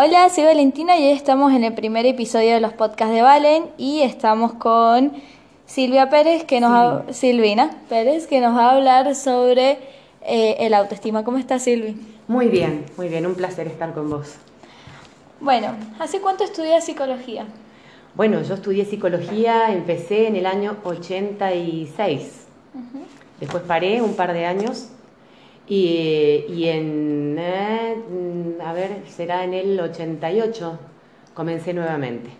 Hola, soy Valentina y hoy estamos en el primer episodio de los podcasts de Valen y estamos con Silvia Pérez, que nos Silvina Pérez, que nos va a hablar sobre eh, el autoestima. ¿Cómo estás, Silvi? Muy bien, muy bien, un placer estar con vos. Bueno, ¿hace cuánto estudias psicología? Bueno, yo estudié psicología, empecé en el año 86. Después paré un par de años y, en, eh, a ver, será en el 88, comencé nuevamente.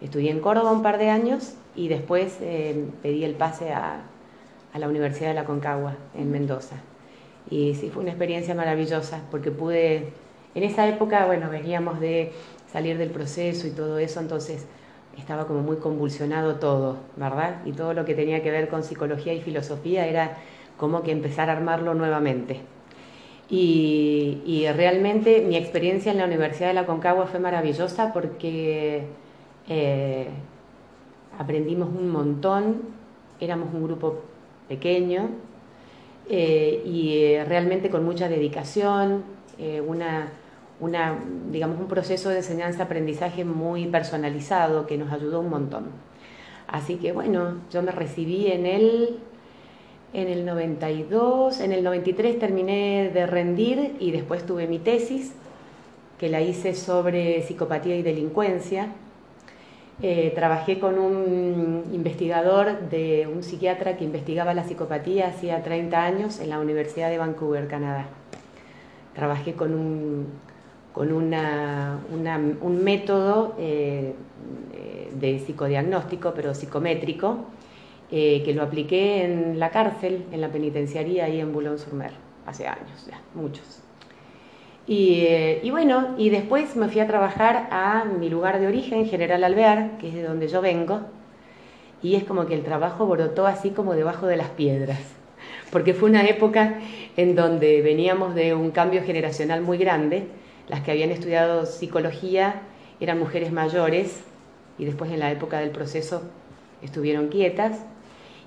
Estudié en Córdoba un par de años y después eh, pedí el pase a, a, la Universidad de la Concagua, en Mendoza. Y sí, fue una experiencia maravillosa porque pude, en esa época, bueno, veníamos de salir del proceso y todo eso, entonces estaba como muy convulsionado todo, ¿verdad? Y todo lo que tenía que ver con psicología y filosofía era como que empezar a armarlo nuevamente. Y, realmente mi experiencia en la Universidad de la Concagua fue maravillosa porque eh, aprendimos un montón, éramos un grupo pequeño eh, y eh, realmente con mucha dedicación, una, una, digamos, un proceso de enseñanza-aprendizaje muy personalizado que nos ayudó un montón. Así que bueno, yo me recibí en el en el 92, en el 93 terminé de rendir y después tuve mi tesis, que la hice sobre psicopatía y delincuencia. Eh, trabajé con un investigador, de un psiquiatra que investigaba la psicopatía hacía 30 años en la Universidad de Vancouver, Canadá. Trabajé con un, con una, un método eh, de psicodiagnóstico, pero psicométrico, eh, que lo apliqué en la cárcel, en la penitenciaría ahí en Boulogne-sur-Mer, hace años ya, muchos. Y, eh, y, bueno, y después me fui a trabajar a mi lugar de origen, General Alvear, que es de donde yo vengo, y es como que el trabajo brotó así como debajo de las piedras, porque fue una época en donde veníamos de un cambio generacional muy grande, las que habían estudiado psicología eran mujeres mayores, y después en la época del proceso estuvieron quietas,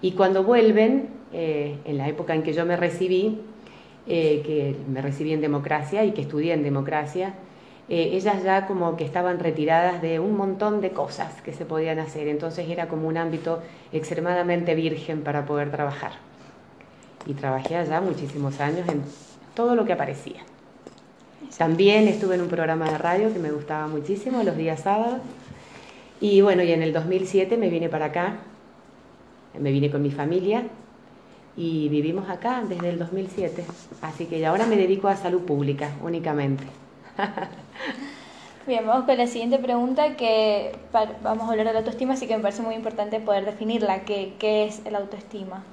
y cuando vuelven, eh, en la época en que yo me recibí, eh, que me recibí en democracia y que estudié en democracia, eh, ellas ya como que estaban retiradas de un montón de cosas que se podían hacer, entonces era como un ámbito extremadamente virgen para poder trabajar. Y trabajé allá muchísimos años en todo lo que aparecía. También estuve en un programa de radio que me gustaba muchísimo los días sábados. Y bueno, y en el 2007 me vine para acá me vine con mi familia y vivimos acá desde el 2007. Así que ahora me dedico a salud pública únicamente. Bien, vamos con la siguiente pregunta que vamos a hablar de la autoestima, así que me parece muy importante poder definirla. ¿Qué, qué es el autoestima?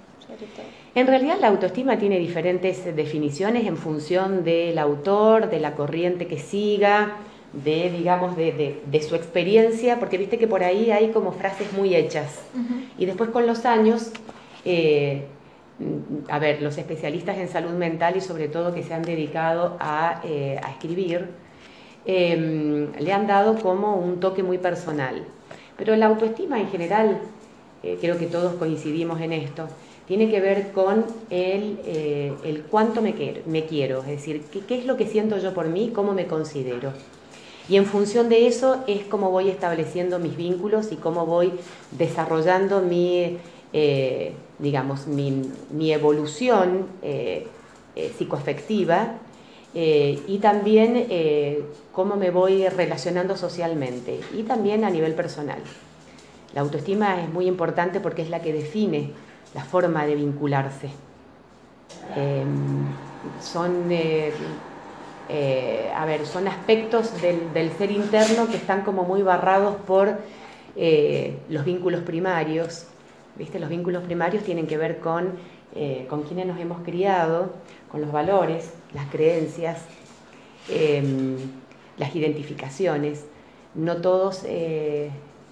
En realidad la autoestima tiene diferentes definiciones en función del autor, de la corriente que siga, de, digamos, de, de, su experiencia, porque viste que por ahí hay como frases muy hechas. Y después con los años, eh, a ver, los especialistas en salud mental y sobre todo que se han dedicado a, eh, a escribir, em, le han dado como un toque muy personal. Pero la autoestima en general, eh, creo que todos coincidimos en esto, tiene que ver con el, el cuánto me quiero, me quiero, es decir, qué, qué es lo que siento yo por mí, cómo me considero. Y en función de eso es cómo voy estableciendo mis vínculos y cómo voy desarrollando mi, eh, digamos, mi, evolución eh, eh, psicoafectiva y también cómo me voy relacionando socialmente y también a nivel personal. La autoestima es muy importante porque es la que define la forma de vincularse. son eh, a ver, son aspectos del, ser interno que están como muy barrados por eh, los vínculos primarios. ¿Viste? Los vínculos primarios tienen que ver con, eh, con quienes nos hemos criado, con los valores, las creencias, em, las identificaciones. No todos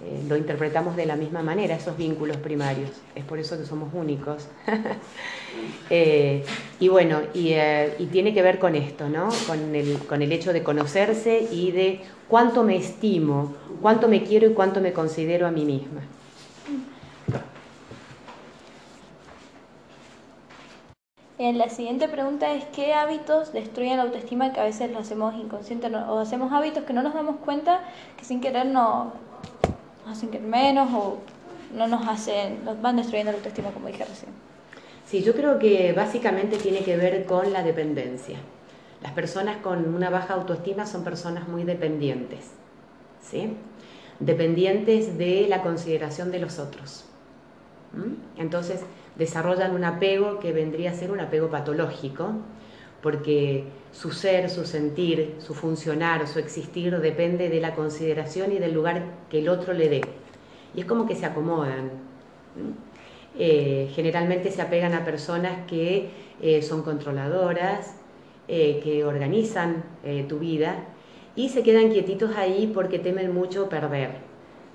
eh, lo interpretamos de la misma manera, esos vínculos primarios. Es por eso que somos únicos. Eh, y bueno, eh, y, tiene que ver con esto, ¿no? Con el, con el hecho de conocerse y de cuánto me estimo, cuánto me quiero y cuánto me considero a mí misma. La siguiente pregunta es qué hábitos destruyen la autoestima que a veces lo hacemos inconsciente o hacemos hábitos que no nos damos cuenta que sin querer no, hacen querer menos o no nos hacen, nos van destruyendo la autoestima como dije recién. Sí, yo creo que básicamente tiene que ver con la dependencia. Las personas con una baja autoestima son personas muy dependientes, ¿sí? Dependientes de la consideración de los otros. Entonces desarrollan un apego que vendría a ser un apego patológico, porque su ser, su sentir, su funcionar, su existir depende de la consideración y del lugar que el otro le dé. Y es como que se acomodan. Eh, generalmente se apegan a personas que eh, son controladoras, eh, que organizan tu vida y se quedan quietitos ahí porque temen mucho perder,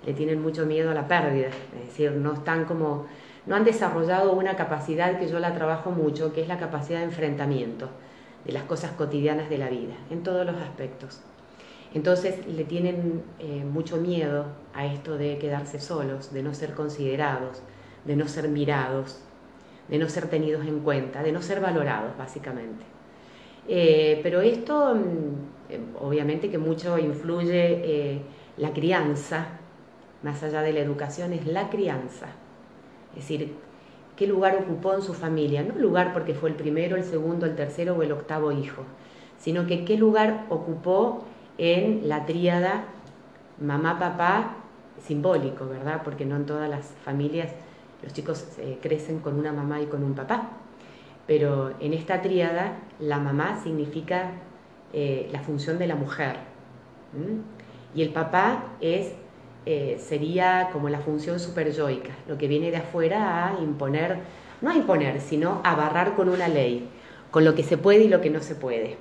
le tienen mucho miedo a la pérdida, es decir, no están como, no han desarrollado una capacidad que yo la trabajo mucho, que es la capacidad de enfrentamiento de las cosas cotidianas de la vida, en todos los aspectos. Entonces le tienen mucho miedo a esto de quedarse solos, de no ser considerados, de no ser mirados, de no ser tenidos en cuenta, de no ser valorados, básicamente. Eh, pero esto, mm, eh, obviamente que mucho influye eh, la crianza, más allá de la educación, es la crianza. Es decir, qué lugar ocupó en su familia, no lugar porque fue el primero, el segundo, el tercero o el octavo hijo, sino que qué lugar ocupó en la tríada mamá, papá, simbólico, ¿verdad? Porque no en todas las familias los chicos eh, crecen con una mamá y con un papá. Pero en esta tríada, la mamá significa eh, la función de la mujer. Y el papá es, eh, sería como la función superyoica, lo que viene de afuera a imponer, no a imponer, sino a barrar con una ley, con lo que se puede y lo que no se puede.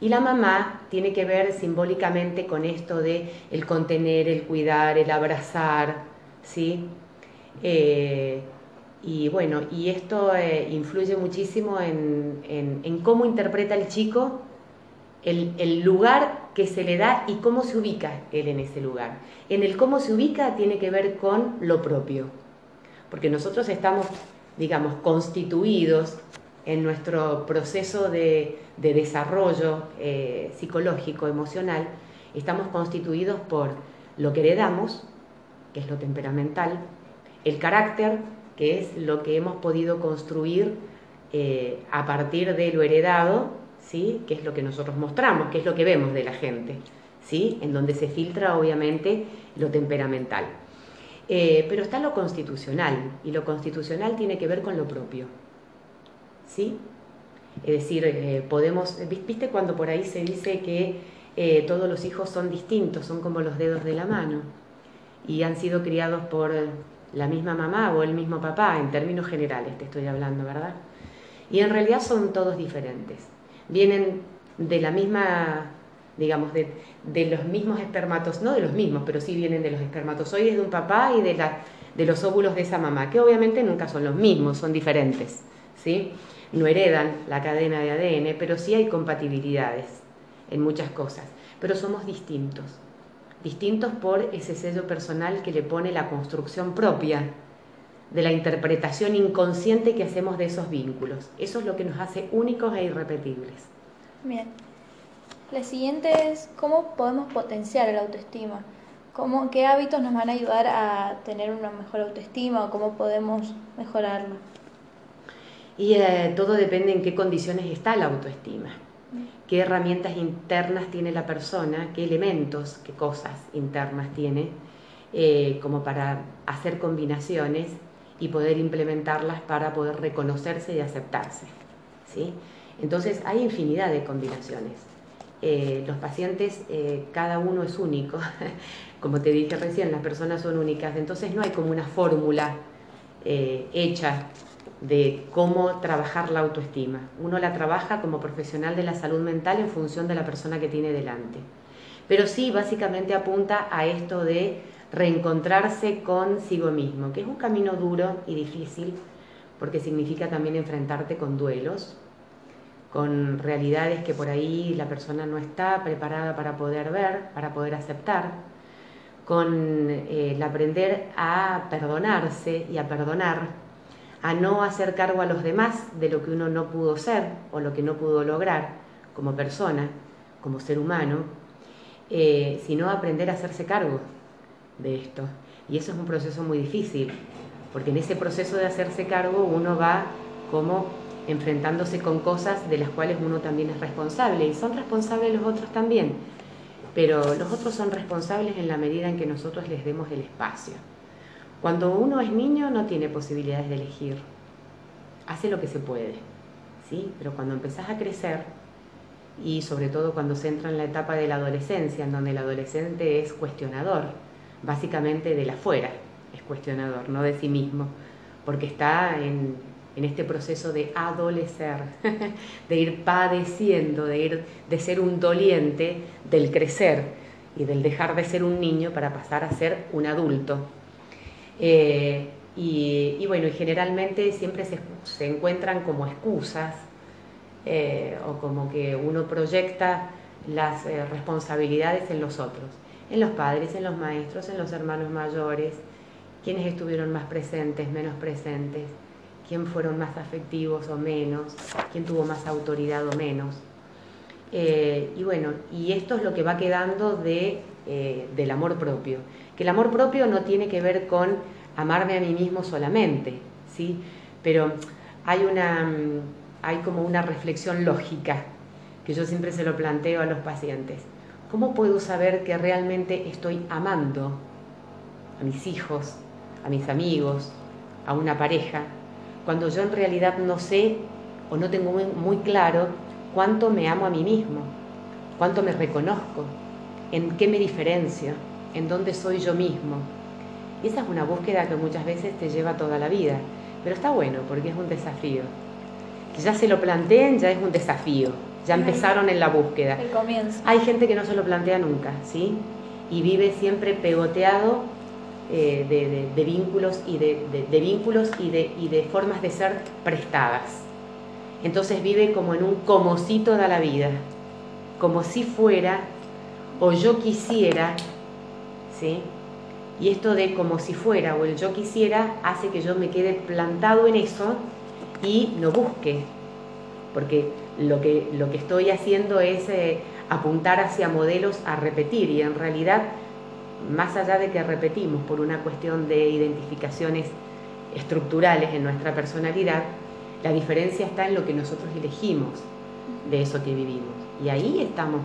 Y la mamá tiene que ver simbólicamente con esto de el contener, el cuidar, el abrazar, ¿sí? Eh, y bueno, y esto eh, influye muchísimo en, cómo interpreta el chico el, lugar que se le da y cómo se ubica él en ese lugar. En el cómo se ubica tiene que ver con lo propio, porque nosotros estamos, digamos, constituidos en nuestro proceso de, desarrollo eh, psicológico, emocional, estamos constituidos por lo que heredamos, que es lo temperamental, el carácter, que es lo que hemos podido construir eh, a partir de lo heredado, ¿sí? que es lo que nosotros mostramos, que es lo que vemos de la gente, ¿sí? en donde se filtra obviamente lo temperamental. Eh, pero está lo constitucional, y lo constitucional tiene que ver con lo propio. ¿sí? Es decir, eh, podemos, ¿viste cuando por ahí se dice que todos los hijos son distintos, son como los dedos de la mano, y han sido criados por la misma mamá o el mismo papá, en términos generales te estoy hablando, ¿verdad? Y en realidad son todos diferentes. Vienen de la misma, digamos, de, los mismos espermatos, no de los mismos, pero sí vienen de los espermatozoides de un papá y de, la, de los óvulos de esa mamá, que obviamente nunca son los mismos, son diferentes, ¿sí? No heredan la cadena de ADN, pero sí hay compatibilidades en muchas cosas, pero somos distintos distintos por ese sello personal que le pone la construcción propia de la interpretación inconsciente que hacemos de esos vínculos. Eso es lo que nos hace únicos e irrepetibles. Bien. La siguiente es cómo podemos potenciar la autoestima. ¿Cómo, ¿Qué hábitos nos van a ayudar a tener una mejor autoestima o cómo podemos mejorarlo? Y eh, todo depende en qué condiciones está la autoestima qué herramientas internas tiene la persona, qué elementos, qué cosas internas tiene, eh, como para hacer combinaciones y poder implementarlas para poder reconocerse y aceptarse. ¿sí? Entonces hay infinidad de combinaciones. Eh, los pacientes, eh, cada uno es único, como te dije recién, las personas son únicas, entonces no hay como una fórmula hecha de cómo trabajar la autoestima. Uno la trabaja como profesional de la salud mental en función de la persona que tiene delante. Pero sí, básicamente apunta a esto de reencontrarse consigo mismo, que es un camino duro y difícil, porque significa también enfrentarte con duelos, con realidades que por ahí la persona no está preparada para poder ver, para poder aceptar, con eh, el aprender a perdonarse y a perdonar a no hacer cargo a los demás de lo que uno no pudo ser o lo que no pudo lograr como persona, como ser humano, eh, sino aprender a hacerse cargo de esto. Y eso es un proceso muy difícil, porque en ese proceso de hacerse cargo uno va como enfrentándose con cosas de las cuales uno también es responsable, y son responsables los otros también, pero los otros son responsables en la medida en que nosotros les demos el espacio. Cuando uno es niño no tiene posibilidades de elegir, hace lo que se puede, ¿sí? Pero cuando empezás a crecer, y sobre todo cuando se entra en la etapa de la adolescencia, en donde el adolescente es cuestionador, básicamente de la afuera, es cuestionador, no de sí mismo, porque está en, este proceso de adolecer, de ir padeciendo, de ir de ser un doliente, del crecer y del dejar de ser un niño para pasar a ser un adulto. Eh, y, bueno, y generalmente siempre se, se encuentran como excusas eh, o como que uno proyecta las eh, responsabilidades en los otros, en los padres, en los maestros, en los hermanos mayores, quienes estuvieron más presentes, menos presentes, quién fueron más afectivos o menos, quién tuvo más autoridad o menos. y bueno, y esto es lo que va quedando de, del amor propio que el amor propio no tiene que ver con amarme a mí mismo solamente, ¿sí? Pero hay una hay como una reflexión lógica que yo siempre se lo planteo a los pacientes. ¿Cómo puedo saber que realmente estoy amando a mis hijos, a mis amigos, a una pareja, cuando yo en realidad no sé o no tengo muy, claro cuánto me amo a mí mismo, cuánto me reconozco, en qué me diferencio? en dónde soy yo mismo. Y esa es una búsqueda que muchas veces te lleva toda la vida, pero está bueno porque es un desafío. Que ya se lo planteen, ya es un desafío, ya empezaron en la búsqueda. El comienzo. Hay gente que no se lo plantea nunca, ¿sí? Y vive siempre pegoteado eh, de, vínculos y de, vínculos y de, y de formas de ser prestadas. Entonces vive como en un comocito de la vida, como si fuera o yo quisiera ¿sí? Y esto de como si fuera o el yo quisiera hace que yo me quede plantado en eso y no busque, porque lo que, lo que estoy haciendo es eh, apuntar hacia modelos a repetir y en realidad, más allá de que repetimos por una cuestión de identificaciones estructurales en nuestra personalidad, la diferencia está en lo que nosotros elegimos de eso que vivimos. Y ahí estamos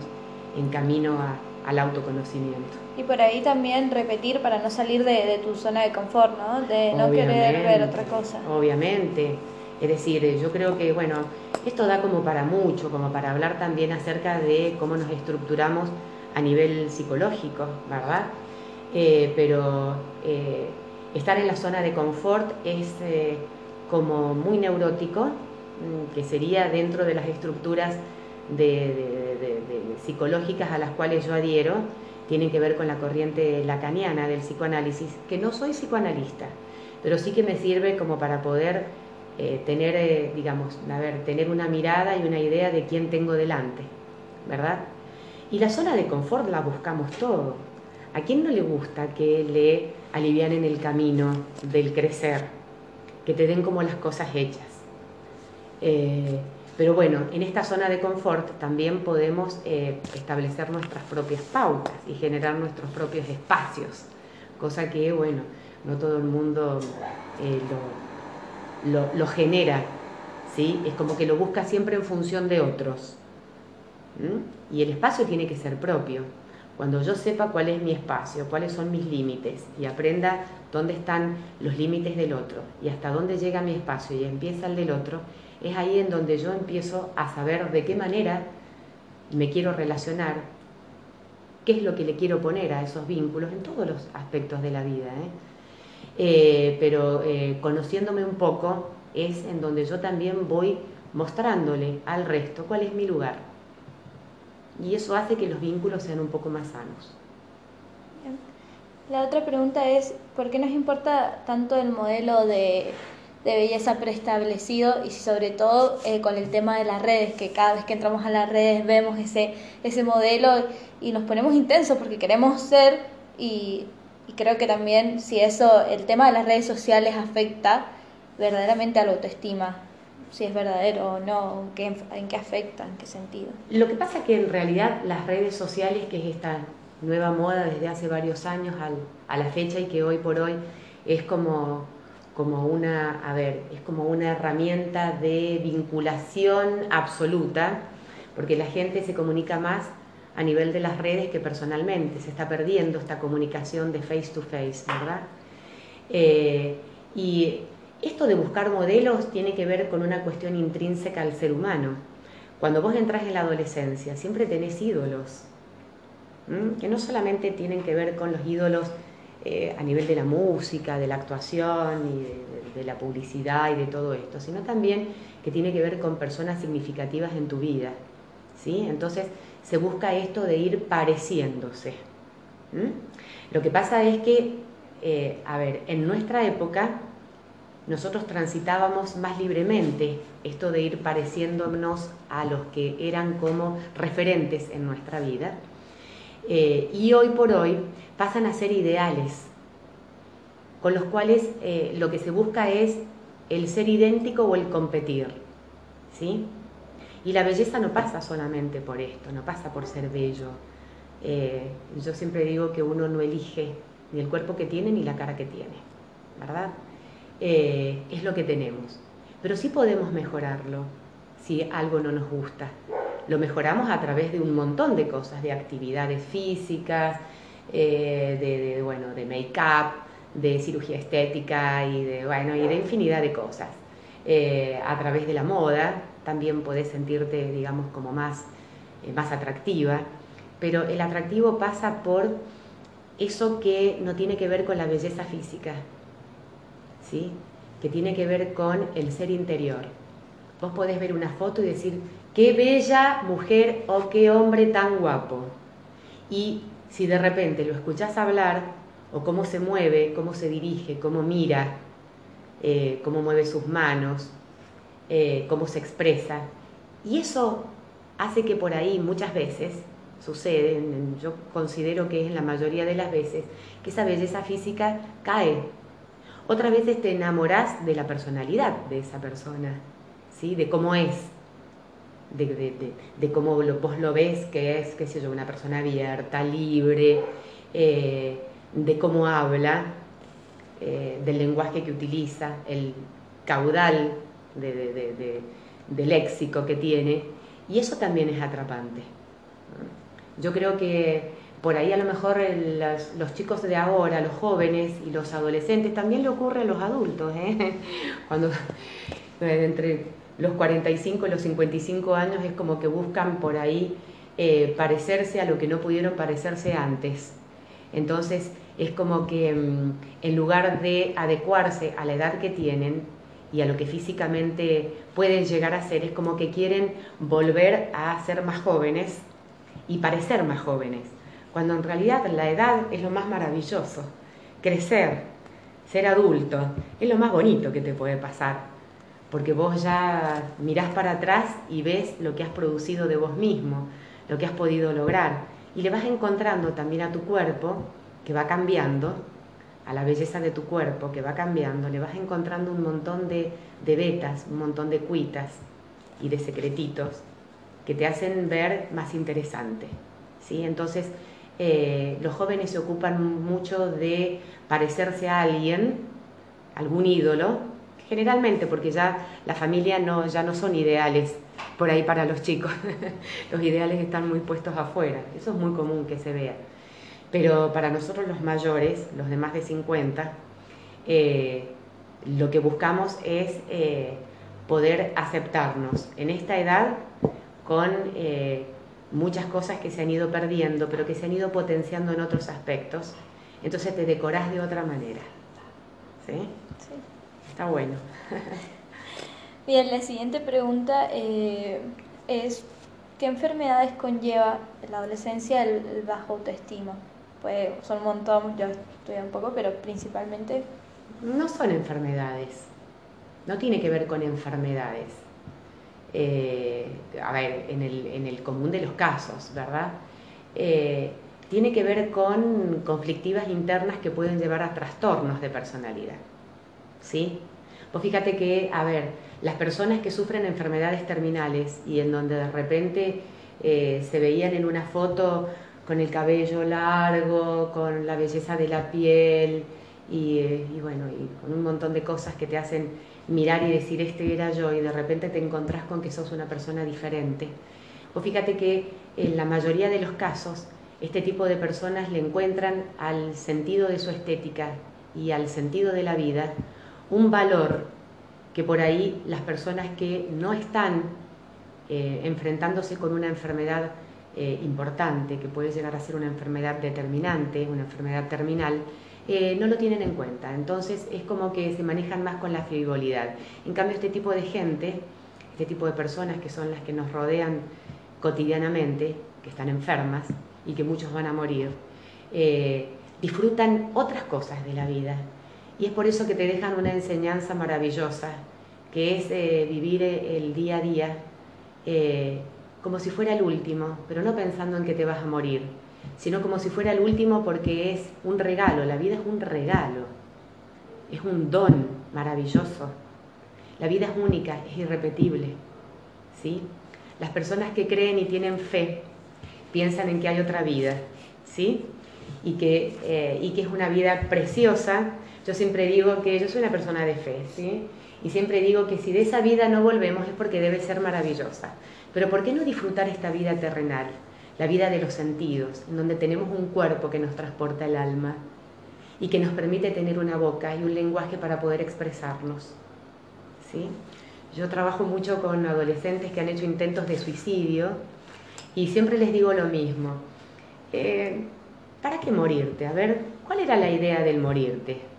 en camino al autoconocimiento. Y por ahí también repetir para no salir de, tu zona de confort, ¿no? De no querer ver otra cosa. Obviamente. Es decir, yo creo que, bueno, esto da como para mucho, como para hablar también acerca de cómo nos estructuramos a nivel psicológico, ¿verdad? Eh, pero eh, estar en la zona de confort es eh, como muy neurótico, mm, que sería dentro de las estructuras psicológicas a las cuales yo adhiero, tienen que ver con la corriente lacaniana del psicoanálisis, que no soy psicoanalista, pero sí que me sirve como para poder eh, tener, eh, digamos, a ver, tener una mirada y una idea de quién tengo delante, ¿verdad? Y la zona de confort la buscamos todo. ¿A quién no le gusta que le alivianen el camino del crecer? Que te den como las cosas hechas. Eh, pero bueno, en esta zona de confort también podemos establecer nuestras propias pautas y generar nuestros propios espacios, cosa que, bueno, no todo el mundo eh, lo, genera, ¿sí? Es como que lo busca siempre en función de otros. Y el espacio tiene que ser propio. Cuando yo sepa cuál es mi espacio, cuáles son mis límites y aprenda dónde están los límites del otro y hasta dónde llega mi espacio y empieza el del otro, es ahí en donde yo empiezo a saber de qué manera me quiero relacionar, qué es lo que le quiero poner a esos vínculos en todos los aspectos de la vida. ¿eh? Eh, pero eh, conociéndome un poco es en donde yo también voy mostrándole al resto cuál es mi lugar. Y eso hace que los vínculos sean un poco más sanos. La otra pregunta es, ¿por qué nos importa tanto el modelo de belleza preestablecido y sobre todo eh, con el tema de las redes, que cada vez que entramos a las redes vemos ese, ese modelo y nos ponemos intensos porque queremos ser y, creo que también si eso, el tema de las redes sociales afecta, verdaderamente a la autoestima, si es verdadero o no, en qué, en qué afecta, en qué sentido. Lo que pasa es que en realidad las redes sociales, que es esta nueva moda desde hace varios años a la fecha y que hoy por hoy es como, como una, a ver, es como una herramienta de vinculación absoluta, porque la gente se comunica más a nivel de las redes que personalmente, se está perdiendo esta comunicación de face to face, ¿verdad? Eh, y esto de buscar modelos tiene que ver con una cuestión intrínseca al ser humano. Cuando vos entras en la adolescencia, siempre tenés ídolos, que no solamente tienen que ver con los ídolos eh, a nivel de la música, de la actuación y de, la publicidad y de todo esto, sino también que tiene que ver con personas significativas en tu vida. ¿sí? Entonces se busca esto de ir pareciéndose. Lo que pasa es que, eh, a ver, en nuestra época nosotros transitábamos más libremente esto de ir pareciéndonos a los que eran como referentes en nuestra vida. Eh, y hoy por hoy pasan a ser ideales, con los cuales eh, lo que se busca es el ser idéntico o el competir. ¿sí? Y la belleza no pasa solamente por esto, no pasa por ser bello. Eh, yo siempre digo que uno no elige ni el cuerpo que tiene ni la cara que tiene, ¿verdad? es lo que tenemos. Pero sí podemos mejorarlo si algo no nos gusta lo mejoramos a través de un montón de cosas, de actividades físicas, eh, de, bueno, de make-up, de cirugía estética y de, bueno, y de infinidad de cosas. Eh, a través de la moda también podés sentirte, digamos, como más, eh, más atractiva, pero el atractivo pasa por eso que no tiene que ver con la belleza física, ¿sí? que tiene que ver con el ser interior. Vos podés ver una foto y decir, qué bella mujer o qué hombre tan guapo. Y si de repente lo escuchás hablar, o cómo se mueve, cómo se dirige, cómo mira, eh, cómo mueve sus manos, eh, cómo se expresa, y eso hace que por ahí muchas veces sucede, yo considero que es en la mayoría de las veces, que esa belleza física cae. Otras veces te enamorás de la personalidad de esa persona, ¿sí? de cómo es, de, cómo vos lo ves, que es, qué sé yo, una persona abierta, libre, eh, de cómo habla, eh, del lenguaje que utiliza, el caudal de, léxico que tiene, y eso también es atrapante. Yo creo que por ahí a lo mejor los, chicos de ahora, los jóvenes y los adolescentes, también le ocurre a los adultos, ¿eh? cuando entre los 45, los 55 años es como que buscan por ahí eh, parecerse a lo que no pudieron parecerse antes. Entonces es como que mm, en lugar de adecuarse a la edad que tienen y a lo que físicamente pueden llegar a ser, es como que quieren volver a ser más jóvenes y parecer más jóvenes, cuando en realidad la edad es lo más maravilloso. Crecer, ser adulto, es lo más bonito que te puede pasar. Porque vos ya mirás para atrás y ves lo que has producido de vos mismo, lo que has podido lograr, y le vas encontrando también a tu cuerpo, que va cambiando, a la belleza de tu cuerpo, que va cambiando, le vas encontrando un montón de, de vetas, un montón de cuitas y de secretitos que te hacen ver más interesante. ¿sí? Entonces, eh, los jóvenes se ocupan mucho de parecerse a alguien, algún ídolo, generalmente porque ya la familia no, ya no son ideales por ahí para los chicos, los ideales están muy puestos afuera, eso es muy común que se vea. Pero para nosotros los mayores, los de más de 50, eh, lo que buscamos es eh, poder aceptarnos en esta edad con eh, muchas cosas que se han ido perdiendo, pero que se han ido potenciando en otros aspectos. Entonces te decorás de otra manera. ¿Sí? Sí. Está bueno. Bien, la siguiente pregunta eh, es, ¿qué enfermedades conlleva en la adolescencia el, bajo autoestima? Pues son un montón, yo estudié un poco, pero principalmente... No son enfermedades, no tiene que ver con enfermedades. Eh, a ver, en el, común de los casos, ¿verdad? Eh, tiene que ver con conflictivas internas que pueden llevar a trastornos de personalidad. ¿sí? Vos fíjate que, a ver, las personas que sufren enfermedades terminales y en donde de repente eh, se veían en una foto con el cabello largo, con la belleza de la piel y, eh, y, bueno, y con un montón de cosas que te hacen mirar y decir este era yo y de repente te encontrás con que sos una persona diferente. Vos fíjate que en la mayoría de los casos este tipo de personas le encuentran al sentido de su estética y al sentido de la vida un valor que por ahí las personas que no están eh, enfrentándose con una enfermedad eh, importante, que puede llegar a ser una enfermedad determinante, una enfermedad terminal, eh, no lo tienen en cuenta. Entonces es como que se manejan más con la frivolidad. En cambio, este tipo de gente, este tipo de personas que son las que nos rodean cotidianamente, que están enfermas y que muchos van a morir, disfrutan otras cosas de la vida, y es por eso que te dejan una enseñanza maravillosa, que es eh, vivir eh, el día a día eh, como si fuera el último, pero no pensando en que te vas a morir, sino como si fuera el último porque es un regalo, la vida es un regalo, es un don maravilloso. La vida es única, es irrepetible. ¿sí? Las personas que creen y tienen fe piensan en que hay otra vida, ¿sí? y, que, y que es una vida preciosa yo siempre digo que yo soy una persona de fe, ¿sí? Y siempre digo que si de esa vida no volvemos es porque debe ser maravillosa. Pero ¿por qué no disfrutar esta vida terrenal? La vida de los sentidos, en donde tenemos un cuerpo que nos transporta el alma y que nos permite tener una boca y un lenguaje para poder expresarnos. ¿sí? Yo trabajo mucho con adolescentes que han hecho intentos de suicidio y siempre les digo lo mismo. Eh, ¿Para qué morirte? A ver, ¿cuál era la idea del morirte?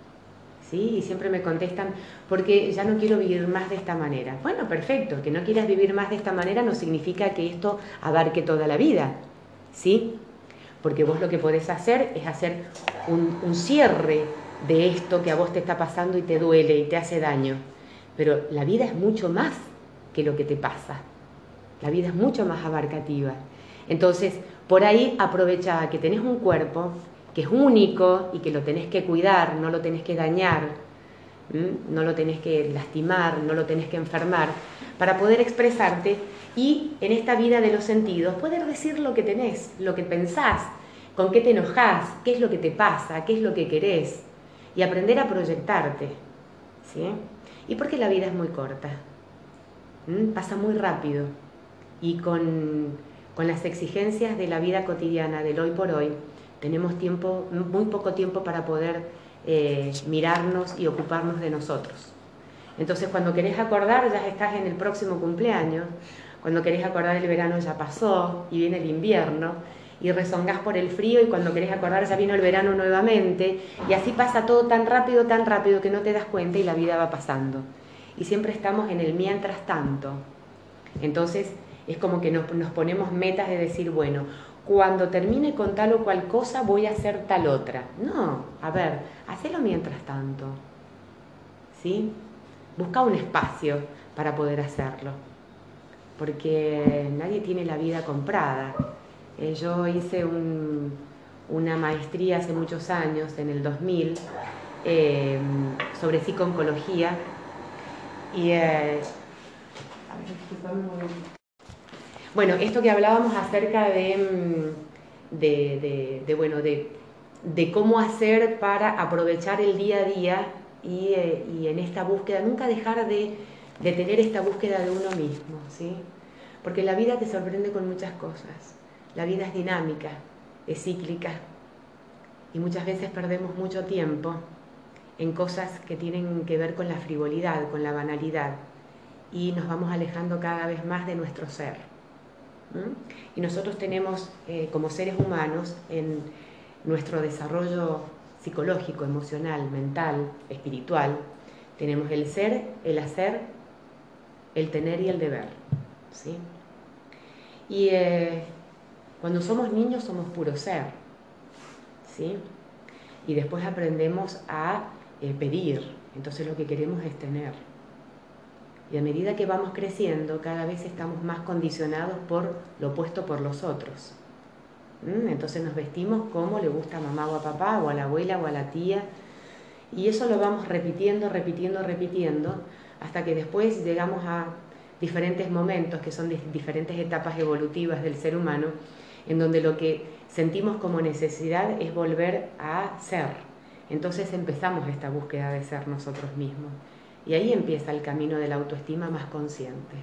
Y siempre me contestan, porque ya no quiero vivir más de esta manera. Bueno, perfecto, que no quieras vivir más de esta manera no significa que esto abarque toda la vida, ¿sí? Porque vos lo que podés hacer es hacer un, un cierre de esto que a vos te está pasando y te duele y te hace daño. Pero la vida es mucho más que lo que te pasa. La vida es mucho más abarcativa. Entonces, por ahí aprovecha que tenés un cuerpo, que es único y que lo tenés que cuidar, no lo tenés que dañar, no lo tenés que lastimar, no lo tenés que enfermar, para poder expresarte y en esta vida de los sentidos poder decir lo que tenés, lo que pensás, con qué te enojás, qué es lo que te pasa, qué es lo que querés y aprender a proyectarte. ¿sí? Y porque la vida es muy corta, pasa muy rápido y con, con las exigencias de la vida cotidiana, del hoy por hoy, tenemos tiempo, muy poco tiempo para poder eh, mirarnos y ocuparnos de nosotros. Entonces cuando querés acordar ya estás en el próximo cumpleaños, cuando querés acordar el verano ya pasó y viene el invierno y rezongás por el frío y cuando querés acordar ya vino el verano nuevamente y así pasa todo tan rápido, tan rápido que no te das cuenta y la vida va pasando. Y siempre estamos en el mientras tanto. Entonces es como que nos, nos ponemos metas de decir, bueno, cuando termine con tal o cual cosa voy a hacer tal otra. No, a ver, hacelo mientras tanto. ¿Sí? Busca un espacio para poder hacerlo. Porque nadie tiene la vida comprada. Eh, yo hice una maestría hace muchos años, en el 2000, eh, sobre psicooncología. Y. Eh, bueno, esto que hablábamos acerca de, mm, de, bueno, de, cómo hacer para aprovechar el día a día eh, y, en esta búsqueda, nunca dejar de, tener esta búsqueda de uno mismo, ¿sí? Porque la vida te sorprende con muchas cosas. La vida es dinámica, es cíclica y muchas veces perdemos mucho tiempo en cosas que tienen que ver con la frivolidad, con la banalidad y nos vamos alejando cada vez más de nuestro ser. Y nosotros tenemos, eh, como seres humanos, en nuestro desarrollo psicológico, emocional, mental, espiritual, tenemos el ser, el hacer, el tener y el deber. ¿sí? Y eh, cuando somos niños somos puro ser. ¿sí? Y después aprendemos a eh, pedir. Entonces lo que queremos es tener. Y a medida que vamos creciendo, cada vez estamos más condicionados por lo opuesto por los otros. ¿Mm? Entonces nos vestimos como le gusta a mamá o a papá, o a la abuela o a la tía. Y eso lo vamos repitiendo, repitiendo, repitiendo, hasta que después llegamos a diferentes momentos, que son diferentes etapas evolutivas del ser humano, en donde lo que sentimos como necesidad es volver a ser. Entonces empezamos esta búsqueda de ser nosotros mismos. Y ahí empieza el camino de la autoestima más consciente.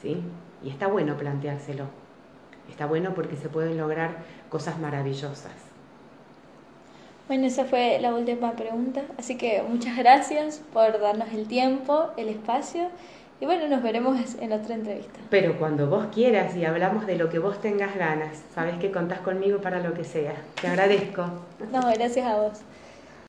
¿Sí? Y está bueno planteárselo. Está bueno porque se pueden lograr cosas maravillosas. Bueno, esa fue la última pregunta. Así que muchas gracias por darnos el tiempo, el espacio. Y bueno, nos veremos en otra entrevista. Pero cuando vos quieras y hablamos de lo que vos tengas ganas, sabes que contás conmigo para lo que sea. Te agradezco. No, gracias a vos.